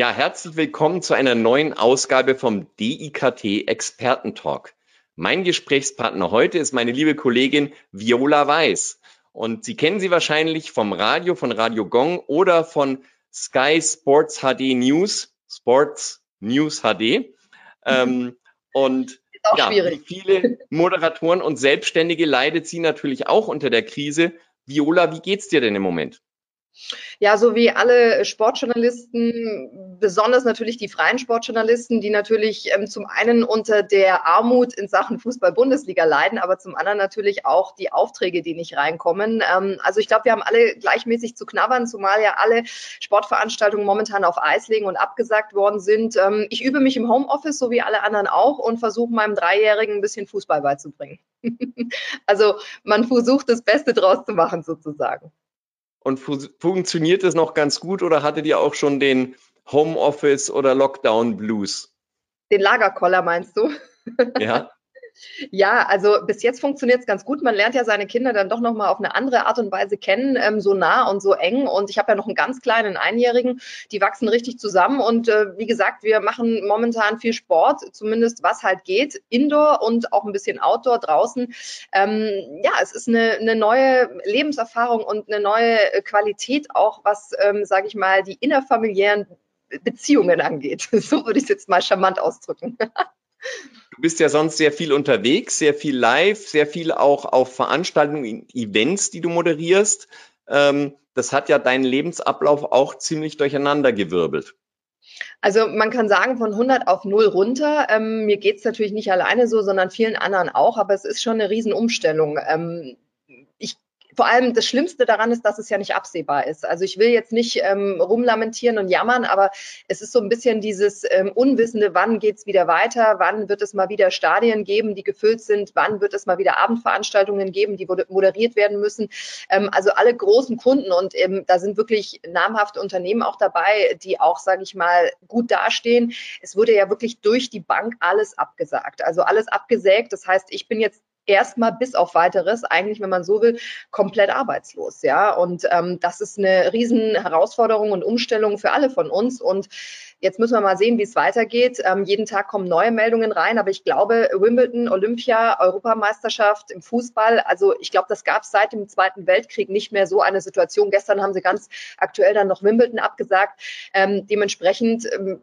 Ja, herzlich willkommen zu einer neuen Ausgabe vom DIKT Expertentalk. Mein Gesprächspartner heute ist meine liebe Kollegin Viola Weiß. Und Sie kennen sie wahrscheinlich vom Radio, von Radio Gong oder von Sky Sports HD News, Sports News HD. Ähm, und ja, schwierig. viele Moderatoren und Selbstständige leidet sie natürlich auch unter der Krise. Viola, wie geht's dir denn im Moment? Ja, so wie alle Sportjournalisten, besonders natürlich die freien Sportjournalisten, die natürlich ähm, zum einen unter der Armut in Sachen Fußball-Bundesliga leiden, aber zum anderen natürlich auch die Aufträge, die nicht reinkommen. Ähm, also ich glaube, wir haben alle gleichmäßig zu knabbern, zumal ja alle Sportveranstaltungen momentan auf Eis legen und abgesagt worden sind. Ähm, ich übe mich im Homeoffice, so wie alle anderen auch, und versuche meinem Dreijährigen ein bisschen Fußball beizubringen. also man versucht das Beste draus zu machen, sozusagen. Und fu funktioniert es noch ganz gut oder hattet ihr auch schon den Homeoffice oder Lockdown Blues? Den Lagerkoller meinst du? Ja. Ja, also bis jetzt funktioniert es ganz gut. Man lernt ja seine Kinder dann doch nochmal auf eine andere Art und Weise kennen, ähm, so nah und so eng. Und ich habe ja noch einen ganz kleinen Einjährigen, die wachsen richtig zusammen. Und äh, wie gesagt, wir machen momentan viel Sport, zumindest was halt geht, Indoor und auch ein bisschen Outdoor draußen. Ähm, ja, es ist eine, eine neue Lebenserfahrung und eine neue Qualität auch, was, ähm, sage ich mal, die innerfamiliären Beziehungen angeht. So würde ich es jetzt mal charmant ausdrücken. Du bist ja sonst sehr viel unterwegs, sehr viel live, sehr viel auch auf Veranstaltungen, Events, die du moderierst. Ähm, das hat ja deinen Lebensablauf auch ziemlich durcheinandergewirbelt. Also man kann sagen, von 100 auf 0 runter. Ähm, mir geht es natürlich nicht alleine so, sondern vielen anderen auch, aber es ist schon eine Riesenumstellung. Ähm, vor allem das Schlimmste daran ist, dass es ja nicht absehbar ist. Also ich will jetzt nicht ähm, rumlamentieren und jammern, aber es ist so ein bisschen dieses ähm, Unwissende, wann geht's wieder weiter, wann wird es mal wieder Stadien geben, die gefüllt sind, wann wird es mal wieder Abendveranstaltungen geben, die moderiert werden müssen. Ähm, also alle großen Kunden und ähm, da sind wirklich namhafte Unternehmen auch dabei, die auch, sage ich mal, gut dastehen. Es wurde ja wirklich durch die Bank alles abgesagt, also alles abgesägt. Das heißt, ich bin jetzt erstmal bis auf weiteres, eigentlich, wenn man so will, komplett arbeitslos. Ja, und ähm, das ist eine riesen Herausforderung und Umstellung für alle von uns. Und Jetzt müssen wir mal sehen, wie es weitergeht. Ähm, jeden Tag kommen neue Meldungen rein, aber ich glaube, Wimbledon, Olympia, Europameisterschaft im Fußball, also ich glaube, das gab es seit dem Zweiten Weltkrieg nicht mehr so eine Situation. Gestern haben sie ganz aktuell dann noch Wimbledon abgesagt. Ähm, dementsprechend, ähm,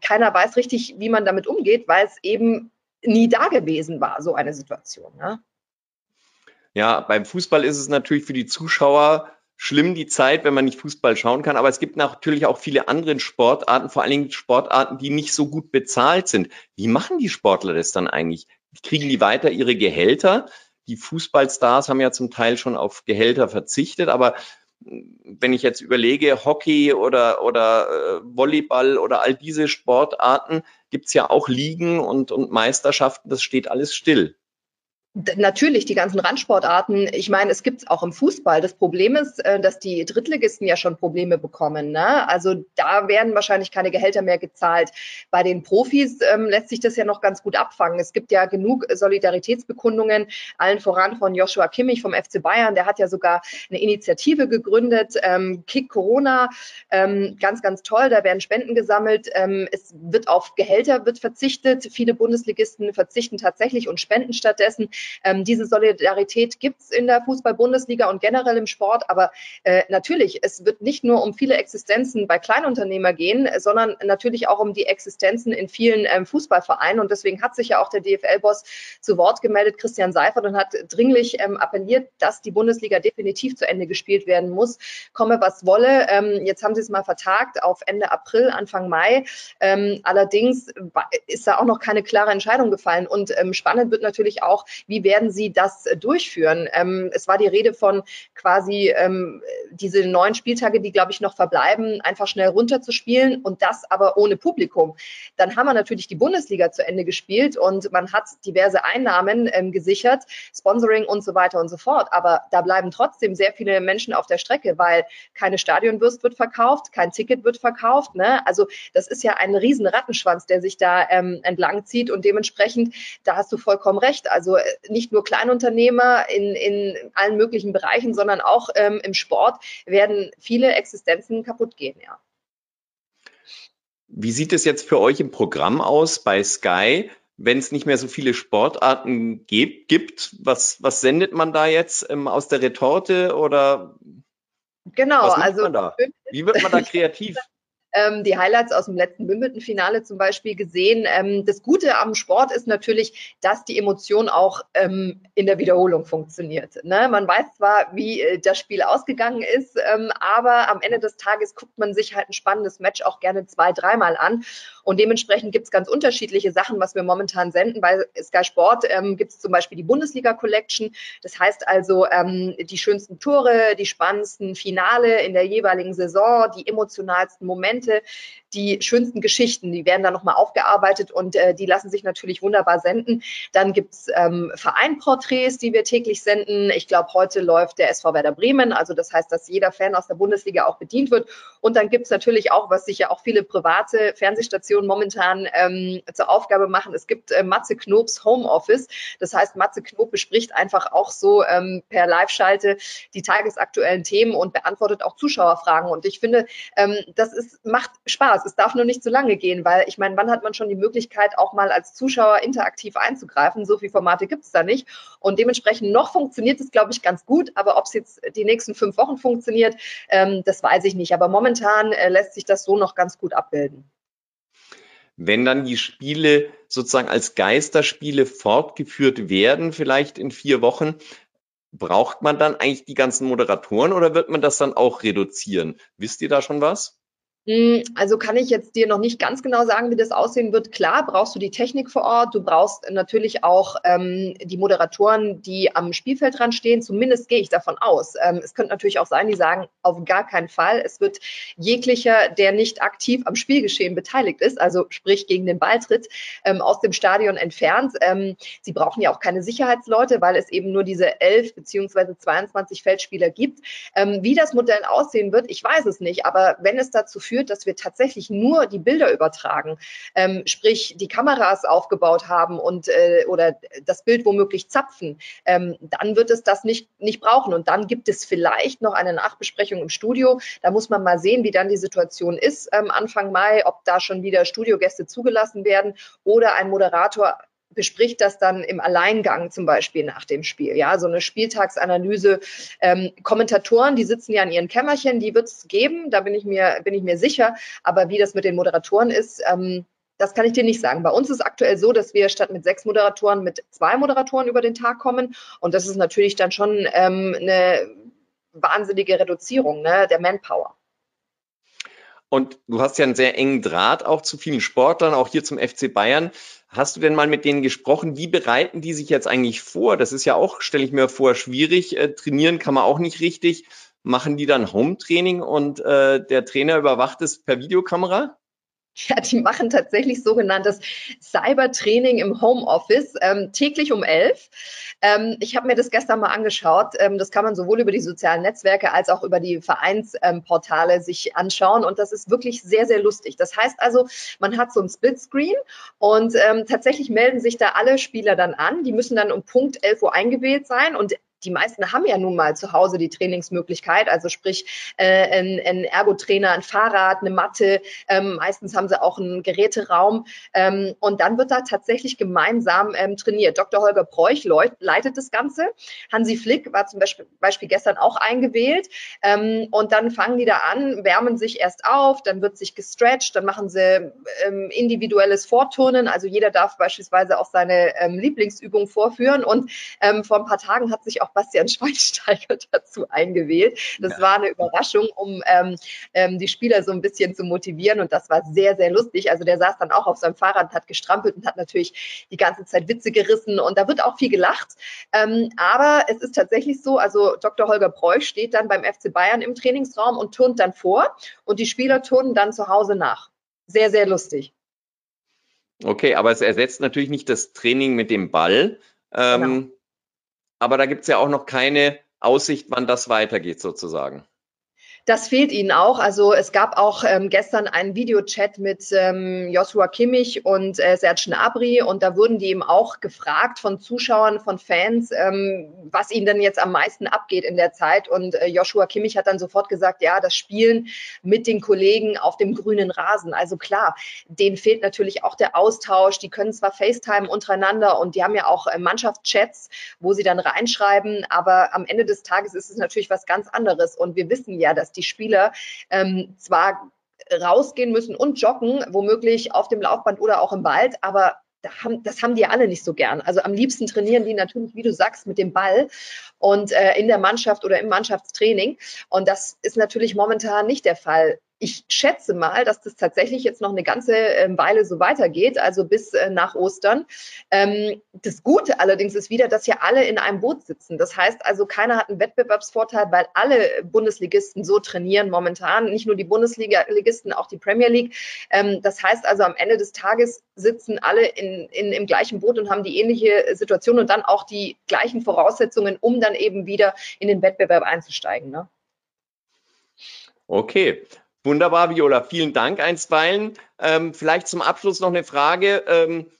keiner weiß richtig, wie man damit umgeht, weil es eben nie da gewesen war, so eine Situation. Ne? Ja, beim Fußball ist es natürlich für die Zuschauer schlimm die Zeit, wenn man nicht Fußball schauen kann. Aber es gibt natürlich auch viele andere Sportarten, vor allen Dingen Sportarten, die nicht so gut bezahlt sind. Wie machen die Sportler das dann eigentlich? Kriegen die weiter ihre Gehälter? Die Fußballstars haben ja zum Teil schon auf Gehälter verzichtet, aber wenn ich jetzt überlege, Hockey oder, oder äh, Volleyball oder all diese Sportarten, gibt's ja auch Ligen und, und Meisterschaften, das steht alles still. Natürlich, die ganzen Randsportarten. Ich meine, es gibt es auch im Fußball. Das Problem ist, äh, dass die Drittligisten ja schon Probleme bekommen. Ne? Also da werden wahrscheinlich keine Gehälter mehr gezahlt. Bei den Profis ähm, lässt sich das ja noch ganz gut abfangen. Es gibt ja genug Solidaritätsbekundungen, allen voran von Joshua Kimmich vom FC Bayern. Der hat ja sogar eine Initiative gegründet, ähm, Kick Corona. Ähm, ganz, ganz toll. Da werden Spenden gesammelt. Ähm, es wird auf Gehälter wird verzichtet. Viele Bundesligisten verzichten tatsächlich und spenden stattdessen. Ähm, diese Solidarität gibt es in der Fußball-Bundesliga und generell im Sport, aber äh, natürlich, es wird nicht nur um viele Existenzen bei Kleinunternehmer gehen, sondern natürlich auch um die Existenzen in vielen ähm, Fußballvereinen. Und deswegen hat sich ja auch der DFL-Boss zu Wort gemeldet, Christian Seifert, und hat dringlich ähm, appelliert, dass die Bundesliga definitiv zu Ende gespielt werden muss. Komme, was wolle. Ähm, jetzt haben sie es mal vertagt auf Ende April, Anfang Mai. Ähm, allerdings ist da auch noch keine klare Entscheidung gefallen. Und ähm, spannend wird natürlich auch, wie werden sie das äh, durchführen? Ähm, es war die Rede von quasi ähm, diese neun Spieltage, die, glaube ich, noch verbleiben, einfach schnell runterzuspielen und das aber ohne Publikum. Dann haben wir natürlich die Bundesliga zu Ende gespielt und man hat diverse Einnahmen ähm, gesichert, Sponsoring und so weiter und so fort. Aber da bleiben trotzdem sehr viele Menschen auf der Strecke, weil keine Stadionwürst wird verkauft, kein Ticket wird verkauft. Ne? Also das ist ja ein riesen Rattenschwanz, der sich da ähm, entlang zieht und dementsprechend, da hast du vollkommen recht. Also äh, nicht nur Kleinunternehmer in, in allen möglichen Bereichen, sondern auch ähm, im Sport werden viele Existenzen kaputt gehen, ja. Wie sieht es jetzt für euch im Programm aus bei Sky? wenn es nicht mehr so viele Sportarten gibt, gibt was, was sendet man da jetzt ähm, aus der Retorte oder Genau, also wie wird man da kreativ? ähm, die Highlights aus dem letzten Wimbledon-Finale zum Beispiel gesehen. Ähm, das Gute am Sport ist natürlich, dass die Emotion auch ähm, in der Wiederholung funktioniert. Ne? Man weiß zwar, wie äh, das Spiel ausgegangen ist, ähm, aber am Ende des Tages guckt man sich halt ein spannendes Match auch gerne zwei, dreimal an. Und dementsprechend gibt es ganz unterschiedliche Sachen, was wir momentan senden. Bei Sky Sport ähm, gibt es zum Beispiel die Bundesliga Collection. Das heißt also ähm, die schönsten Tore, die spannendsten Finale in der jeweiligen Saison, die emotionalsten Momente Momente, die schönsten Geschichten, die werden dann nochmal aufgearbeitet und äh, die lassen sich natürlich wunderbar senden. Dann gibt's ähm, Vereinporträts, die wir täglich senden. Ich glaube, heute läuft der SV Werder Bremen, also das heißt, dass jeder Fan aus der Bundesliga auch bedient wird. Und dann gibt's natürlich auch, was sich ja auch viele private Fernsehstationen momentan ähm, zur Aufgabe machen, es gibt äh, Matze Knobs Homeoffice. Das heißt, Matze Knob bespricht einfach auch so ähm, per Live-Schalte die tagesaktuellen Themen und beantwortet auch Zuschauerfragen. Und ich finde, ähm, das ist, macht Spaß. Es darf nur nicht zu lange gehen, weil ich meine, wann hat man schon die Möglichkeit, auch mal als Zuschauer interaktiv einzugreifen? So viele Formate gibt es da nicht. Und dementsprechend noch funktioniert es, glaube ich, ganz gut. Aber ob es jetzt die nächsten fünf Wochen funktioniert, ähm, das weiß ich nicht. Aber momentan äh, lässt sich das so noch ganz gut abbilden. Wenn dann die Spiele sozusagen als Geisterspiele fortgeführt werden, vielleicht in vier Wochen, braucht man dann eigentlich die ganzen Moderatoren oder wird man das dann auch reduzieren? Wisst ihr da schon was? Hm, also kann ich jetzt dir noch nicht ganz genau sagen, wie das aussehen wird. Klar, brauchst du die Technik vor Ort. Du brauchst natürlich auch ähm, die Moderatoren, die am Spielfeld dran stehen. Zumindest gehe ich davon aus. Ähm, es könnte natürlich auch sein, die sagen, auf gar keinen Fall. Es wird jeglicher, der nicht aktiv am Spielgeschehen beteiligt ist, also sprich gegen den Ball tritt, ähm, aus dem Stadion entfernt. Ähm, sie brauchen ja auch keine Sicherheitsleute, weil es eben nur diese elf beziehungsweise 22 Feldspieler gibt. Ähm, wie das Modell aussehen wird, ich weiß es nicht. Aber wenn es dazu führt, geführt, dass wir tatsächlich nur die Bilder übertragen, ähm, sprich die Kameras aufgebaut haben und äh, oder das Bild womöglich zapfen, ähm, dann wird es das nicht, nicht brauchen. Und dann gibt es vielleicht noch eine Nachbesprechung im Studio. Da muss man mal sehen, wie dann die Situation ist ähm, Anfang Mai, ob da schon wieder Studiogäste zugelassen werden oder ein Moderator bespricht das dann im Alleingang zum Beispiel nach dem Spiel. Ja, so eine Spieltagsanalyse. Ähm, Kommentatoren, die sitzen ja in ihren Kämmerchen, die wird es geben, da bin ich mir, bin ich mir sicher. Aber wie das mit den Moderatoren ist, ähm, das kann ich dir nicht sagen. Bei uns ist aktuell so, dass wir statt mit sechs Moderatoren mit zwei Moderatoren über den Tag kommen. Und das ist natürlich dann schon ähm, eine wahnsinnige Reduzierung ne, der Manpower. Und du hast ja einen sehr engen Draht auch zu vielen Sportlern, auch hier zum FC Bayern. Hast du denn mal mit denen gesprochen? Wie bereiten die sich jetzt eigentlich vor? Das ist ja auch, stelle ich mir vor, schwierig. Äh, trainieren kann man auch nicht richtig. Machen die dann Home-Training und äh, der Trainer überwacht es per Videokamera? Ja, die machen tatsächlich sogenanntes Cybertraining im Homeoffice ähm, täglich um elf. Ähm, ich habe mir das gestern mal angeschaut. Ähm, das kann man sowohl über die sozialen Netzwerke als auch über die Vereinsportale sich anschauen. Und das ist wirklich sehr, sehr lustig. Das heißt also, man hat so ein Splitscreen und ähm, tatsächlich melden sich da alle Spieler dann an. Die müssen dann um Punkt 11 Uhr eingewählt sein und die meisten haben ja nun mal zu Hause die Trainingsmöglichkeit, also sprich äh, ein, ein Ergotrainer, ein Fahrrad, eine Matte. Ähm, meistens haben sie auch einen Geräteraum ähm, und dann wird da tatsächlich gemeinsam ähm, trainiert. Dr. Holger Preuch leitet das Ganze. Hansi Flick war zum Beispiel, Beispiel gestern auch eingewählt ähm, und dann fangen die da an, wärmen sich erst auf, dann wird sich gestretcht, dann machen sie ähm, individuelles Vorturnen, also jeder darf beispielsweise auch seine ähm, Lieblingsübung vorführen und ähm, vor ein paar Tagen hat sich auch Bastian Schweinsteiger dazu eingewählt. Das ja. war eine Überraschung, um ähm, ähm, die Spieler so ein bisschen zu motivieren und das war sehr, sehr lustig. Also der saß dann auch auf seinem Fahrrad, hat gestrampelt und hat natürlich die ganze Zeit Witze gerissen und da wird auch viel gelacht. Ähm, aber es ist tatsächlich so, also Dr. Holger Preuß steht dann beim FC Bayern im Trainingsraum und turnt dann vor und die Spieler turnen dann zu Hause nach. Sehr, sehr lustig. Okay, aber es ersetzt natürlich nicht das Training mit dem Ball. Ähm, genau. Aber da gibt es ja auch noch keine Aussicht, wann das weitergeht sozusagen. Das fehlt ihnen auch. Also es gab auch ähm, gestern einen Videochat mit ähm, Joshua Kimmich und äh, Serge Gnabry und da wurden die eben auch gefragt von Zuschauern, von Fans, ähm, was ihnen denn jetzt am meisten abgeht in der Zeit. Und äh, Joshua Kimmich hat dann sofort gesagt, ja, das Spielen mit den Kollegen auf dem grünen Rasen. Also klar, denen fehlt natürlich auch der Austausch. Die können zwar FaceTime untereinander und die haben ja auch äh, Mannschaftschats, wo sie dann reinschreiben, aber am Ende des Tages ist es natürlich was ganz anderes. Und wir wissen ja, dass die Spieler ähm, zwar rausgehen müssen und joggen, womöglich auf dem Laufband oder auch im Wald, aber das haben die alle nicht so gern. Also am liebsten trainieren die natürlich, wie du sagst, mit dem Ball und äh, in der Mannschaft oder im Mannschaftstraining. Und das ist natürlich momentan nicht der Fall ich schätze mal, dass das tatsächlich jetzt noch eine ganze ähm, Weile so weitergeht, also bis äh, nach Ostern. Ähm, das Gute allerdings ist wieder, dass ja alle in einem Boot sitzen. Das heißt also, keiner hat einen Wettbewerbsvorteil, weil alle Bundesligisten so trainieren momentan, nicht nur die Bundesliga-Ligisten, auch die Premier League. Ähm, das heißt also, am Ende des Tages sitzen alle in, in, im gleichen Boot und haben die ähnliche Situation und dann auch die gleichen Voraussetzungen, um dann eben wieder in den Wettbewerb einzusteigen. Ne? Okay. Wunderbar, Viola. Vielen Dank einstweilen. Ähm, vielleicht zum Abschluss noch eine Frage. Ähm,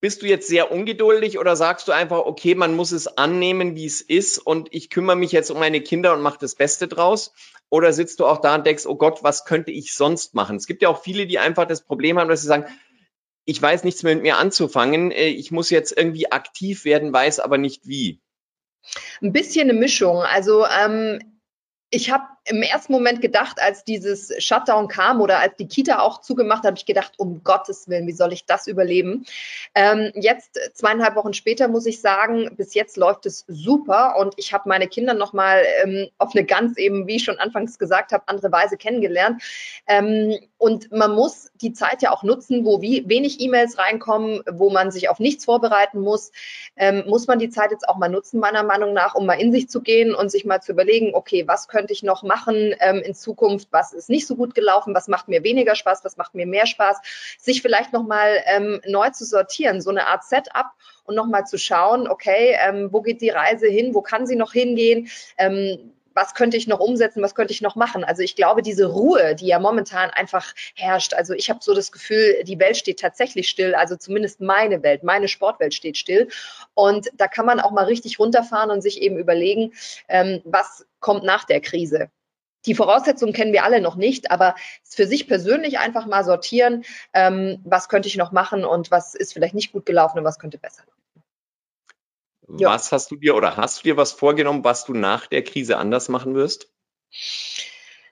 bist du jetzt sehr ungeduldig oder sagst du einfach, okay, man muss es annehmen, wie es ist und ich kümmere mich jetzt um meine Kinder und mache das Beste draus? Oder sitzt du auch da und denkst, oh Gott, was könnte ich sonst machen? Es gibt ja auch viele, die einfach das Problem haben, dass sie sagen, ich weiß nichts mehr mit mir anzufangen, äh, ich muss jetzt irgendwie aktiv werden, weiß aber nicht wie. Ein bisschen eine Mischung. Also ähm, ich habe im ersten Moment gedacht, als dieses Shutdown kam oder als die Kita auch zugemacht habe ich gedacht, um Gottes Willen, wie soll ich das überleben? Ähm, jetzt, zweieinhalb Wochen später, muss ich sagen, bis jetzt läuft es super und ich habe meine Kinder nochmal ähm, auf eine ganz eben, wie ich schon anfangs gesagt habe, andere Weise kennengelernt. Ähm, und man muss die Zeit ja auch nutzen, wo wie, wenig E-Mails reinkommen, wo man sich auf nichts vorbereiten muss, ähm, muss man die Zeit jetzt auch mal nutzen, meiner Meinung nach, um mal in sich zu gehen und sich mal zu überlegen, okay, was könnte ich noch machen? ähm, in Zukunft, was ist nicht so gut gelaufen, was macht mir weniger Spaß, was macht mir mehr Spaß, sich vielleicht nochmal ähm, neu zu sortieren, so eine Art Setup und nochmal zu schauen, okay, ähm, wo geht die Reise hin, wo kann sie noch hingehen, ähm, was könnte ich noch umsetzen, was könnte ich noch machen. Also ich glaube, diese Ruhe, die ja momentan einfach herrscht, also ich habe so das Gefühl, die Welt steht tatsächlich still, also zumindest meine Welt, meine Sportwelt steht still. Und da kann man auch mal richtig runterfahren und sich eben überlegen, ähm, was kommt nach der Krise. Die Voraussetzungen kennen wir alle noch nicht, aber für sich persönlich einfach mal sortieren, ähm, was könnte ich noch machen und was ist vielleicht nicht gut gelaufen und was könnte besser laufen. Ja. Was hast du dir oder hast du dir was vorgenommen, was du nach der Krise anders machen wirst?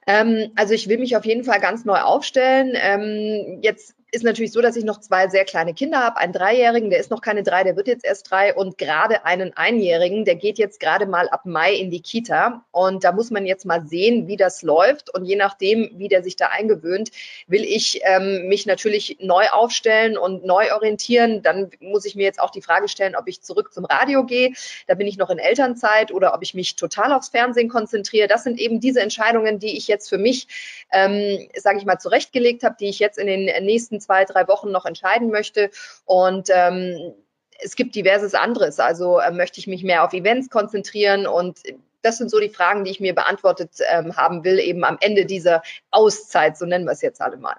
Ähm, also ich will mich auf jeden Fall ganz neu aufstellen. Ähm, jetzt ist natürlich so, dass ich noch zwei sehr kleine Kinder habe, einen Dreijährigen, der ist noch keine drei, der wird jetzt erst drei. Und gerade einen Einjährigen, der geht jetzt gerade mal ab Mai in die Kita. Und da muss man jetzt mal sehen, wie das läuft. Und je nachdem, wie der sich da eingewöhnt, will ich ähm, mich natürlich neu aufstellen und neu orientieren. Dann muss ich mir jetzt auch die Frage stellen, ob ich zurück zum Radio gehe, da bin ich noch in Elternzeit oder ob ich mich total aufs Fernsehen konzentriere. Das sind eben diese Entscheidungen, die ich jetzt für mich, ähm, sage ich mal, zurechtgelegt habe, die ich jetzt in den nächsten zwei, drei Wochen noch entscheiden möchte. Und ähm, es gibt diverses anderes. Also äh, möchte ich mich mehr auf Events konzentrieren und das sind so die Fragen, die ich mir beantwortet ähm, haben will, eben am Ende dieser Auszeit, so nennen wir es jetzt alle mal.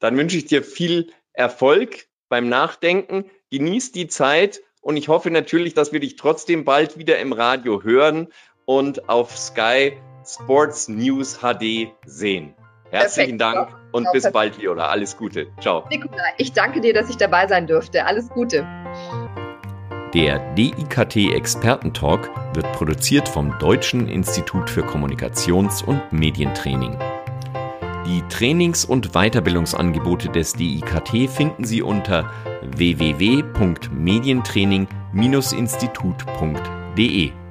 Dann wünsche ich dir viel Erfolg beim Nachdenken. Genieß die Zeit und ich hoffe natürlich, dass wir dich trotzdem bald wieder im Radio hören und auf Sky Sports News HD sehen. Herzlichen Perfekt. Dank und Ciao, bis bald, Viola. Alles Gute. Ciao. Nicola, ich danke dir, dass ich dabei sein durfte. Alles Gute. Der DIKT Expertentalk wird produziert vom Deutschen Institut für Kommunikations- und Medientraining. Die Trainings- und Weiterbildungsangebote des DIKT finden Sie unter www.medientraining-it.de. deutschen-institut.de.